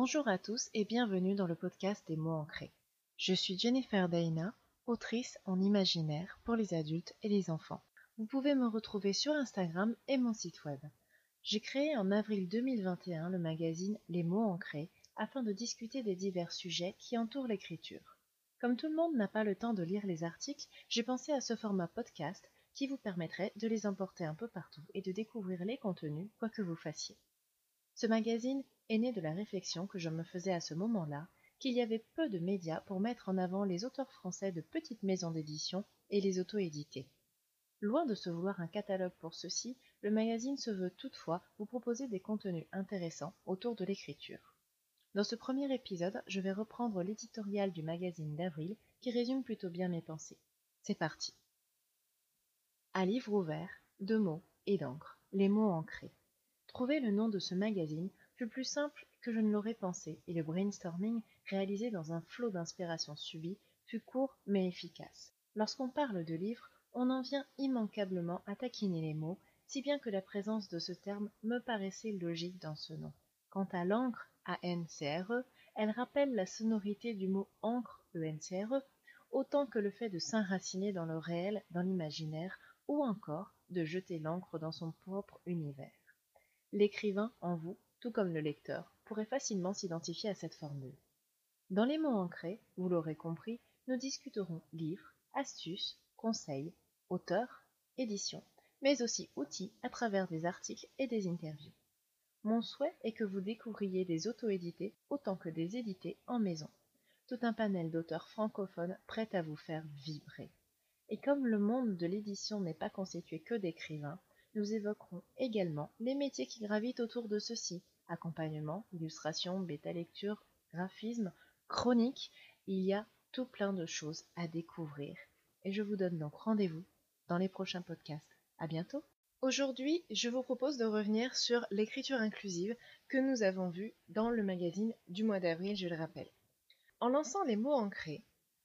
Bonjour à tous et bienvenue dans le podcast des mots ancrés. Je suis Jennifer Daina, autrice en imaginaire pour les adultes et les enfants. Vous pouvez me retrouver sur Instagram et mon site web. J'ai créé en avril 2021 le magazine Les mots ancrés afin de discuter des divers sujets qui entourent l'écriture. Comme tout le monde n'a pas le temps de lire les articles, j'ai pensé à ce format podcast qui vous permettrait de les emporter un peu partout et de découvrir les contenus quoi que vous fassiez. Ce magazine est né de la réflexion que je me faisais à ce moment-là qu'il y avait peu de médias pour mettre en avant les auteurs français de petites maisons d'édition et les auto-édités. Loin de se vouloir un catalogue pour ceci, le magazine se veut toutefois vous proposer des contenus intéressants autour de l'écriture. Dans ce premier épisode, je vais reprendre l'éditorial du magazine d'avril qui résume plutôt bien mes pensées. C'est parti. À livre ouvert, de mots et d'encre, les mots ancrés. Trouver le nom de ce magazine fut plus simple que je ne l'aurais pensé, et le brainstorming, réalisé dans un flot d'inspiration subie, fut court mais efficace. Lorsqu'on parle de livres, on en vient immanquablement à taquiner les mots, si bien que la présence de ce terme me paraissait logique dans ce nom. Quant à l'encre, A-N-C-R-E, elle rappelle la sonorité du mot encre, E-N-C-R-E, autant que le fait de s'enraciner dans le réel, dans l'imaginaire, ou encore de jeter l'encre dans son propre univers. L'écrivain en vous, tout comme le lecteur, pourrait facilement s'identifier à cette formule. Dans les mots ancrés, vous l'aurez compris, nous discuterons livres, astuces, conseils, auteurs, éditions, mais aussi outils à travers des articles et des interviews. Mon souhait est que vous découvriez des auto-édités autant que des édités en maison. Tout un panel d'auteurs francophones prêts à vous faire vibrer. Et comme le monde de l'édition n'est pas constitué que d'écrivains, nous évoquerons également les métiers qui gravitent autour de ceux-ci. Accompagnement, illustration, bêta-lecture, graphisme, chronique, il y a tout plein de choses à découvrir. Et je vous donne donc rendez-vous dans les prochains podcasts. À bientôt! Aujourd'hui, je vous propose de revenir sur l'écriture inclusive que nous avons vue dans le magazine du mois d'avril, je le rappelle. En lançant les mots ancrés,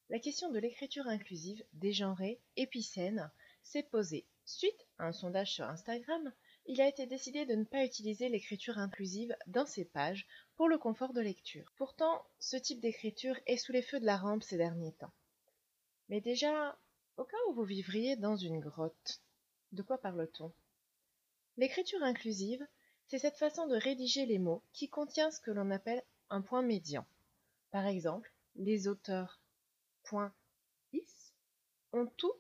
la question de l'écriture inclusive, dégenrée, épicène, s'est posée. Suite à un sondage sur Instagram, il a été décidé de ne pas utiliser l'écriture inclusive dans ces pages pour le confort de lecture. Pourtant, ce type d'écriture est sous les feux de la rampe ces derniers temps. Mais déjà, au cas où vous vivriez dans une grotte, de quoi parle-t-on? L'écriture inclusive, c'est cette façon de rédiger les mots qui contient ce que l'on appelle un point médian. Par exemple, les auteurs is ont tout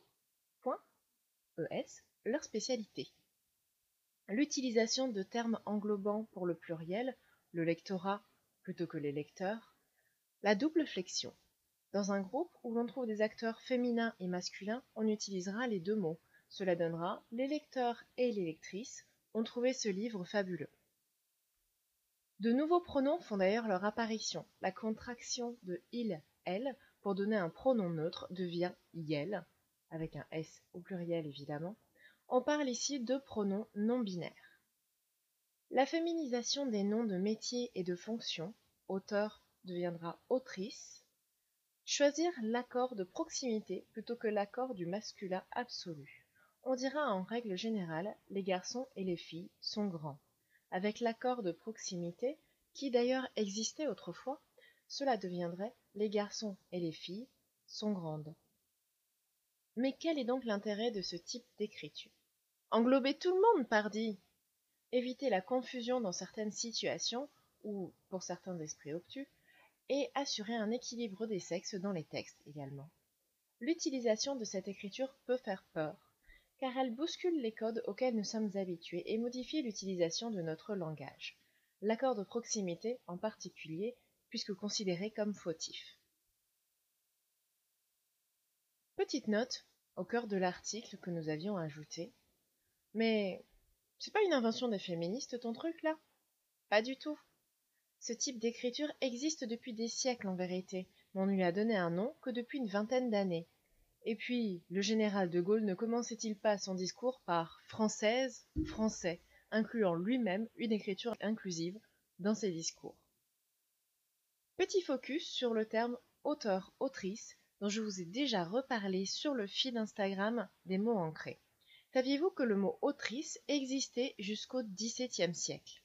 .es leur spécialité. L'utilisation de termes englobants pour le pluriel, le lectorat plutôt que les lecteurs, la double flexion. Dans un groupe où l'on trouve des acteurs féminins et masculins, on utilisera les deux mots. Cela donnera les lecteurs et les lectrices ont trouvé ce livre fabuleux. De nouveaux pronoms font d'ailleurs leur apparition. La contraction de il, elle pour donner un pronom neutre devient yel, avec un s au pluriel évidemment. On parle ici de pronoms non binaires. La féminisation des noms de métiers et de fonctions, auteur deviendra autrice. Choisir l'accord de proximité plutôt que l'accord du masculin absolu. On dira en règle générale les garçons et les filles sont grands. Avec l'accord de proximité, qui d'ailleurs existait autrefois, cela deviendrait les garçons et les filles sont grandes. Mais quel est donc l'intérêt de ce type d'écriture? Englober tout le monde, pardi Éviter la confusion dans certaines situations, ou pour certains esprits obtus, et assurer un équilibre des sexes dans les textes également. L'utilisation de cette écriture peut faire peur, car elle bouscule les codes auxquels nous sommes habitués et modifie l'utilisation de notre langage. L'accord de proximité, en particulier, puisque considéré comme fautif. Petite note au cœur de l'article que nous avions ajouté. Mais c'est pas une invention des féministes ton truc là? Pas du tout. Ce type d'écriture existe depuis des siècles en vérité, mais on ne lui a donné un nom que depuis une vingtaine d'années. Et puis, le général de Gaulle ne commençait-il pas son discours par française, français, incluant lui-même une écriture inclusive dans ses discours? Petit focus sur le terme auteur-autrice dont je vous ai déjà reparlé sur le feed Instagram des mots ancrés. Saviez-vous que le mot autrice existait jusqu'au XVIIe siècle?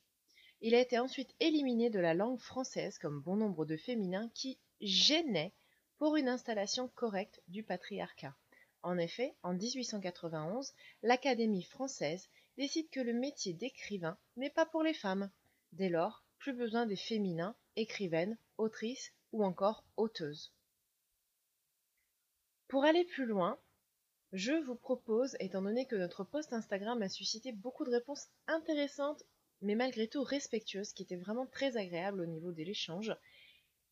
Il a été ensuite éliminé de la langue française comme bon nombre de féminins qui gênaient pour une installation correcte du patriarcat. En effet, en 1891, l'Académie française décide que le métier d'écrivain n'est pas pour les femmes. Dès lors, plus besoin des féminins, écrivaines, autrices ou encore auteuses. Pour aller plus loin, je vous propose, étant donné que notre post Instagram a suscité beaucoup de réponses intéressantes, mais malgré tout respectueuses, qui étaient vraiment très agréables au niveau de l'échange,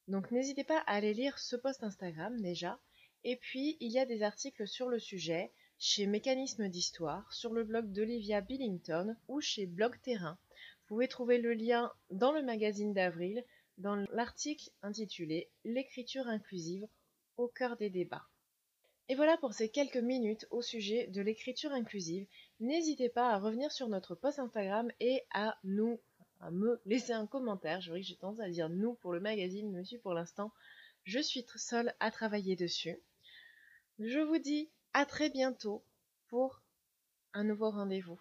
donc n'hésitez pas à aller lire ce post Instagram déjà, et puis il y a des articles sur le sujet chez Mécanisme d'Histoire, sur le blog d'Olivia Billington ou chez Blog Terrain. Vous pouvez trouver le lien dans le magazine d'avril, dans l'article intitulé L'écriture inclusive au cœur des débats. Et voilà pour ces quelques minutes au sujet de l'écriture inclusive. N'hésitez pas à revenir sur notre post Instagram et à nous, à me laisser un commentaire. Je vois que j'ai tendance à dire nous pour le magazine, mais pour l'instant, je suis seule à travailler dessus. Je vous dis à très bientôt pour un nouveau rendez-vous.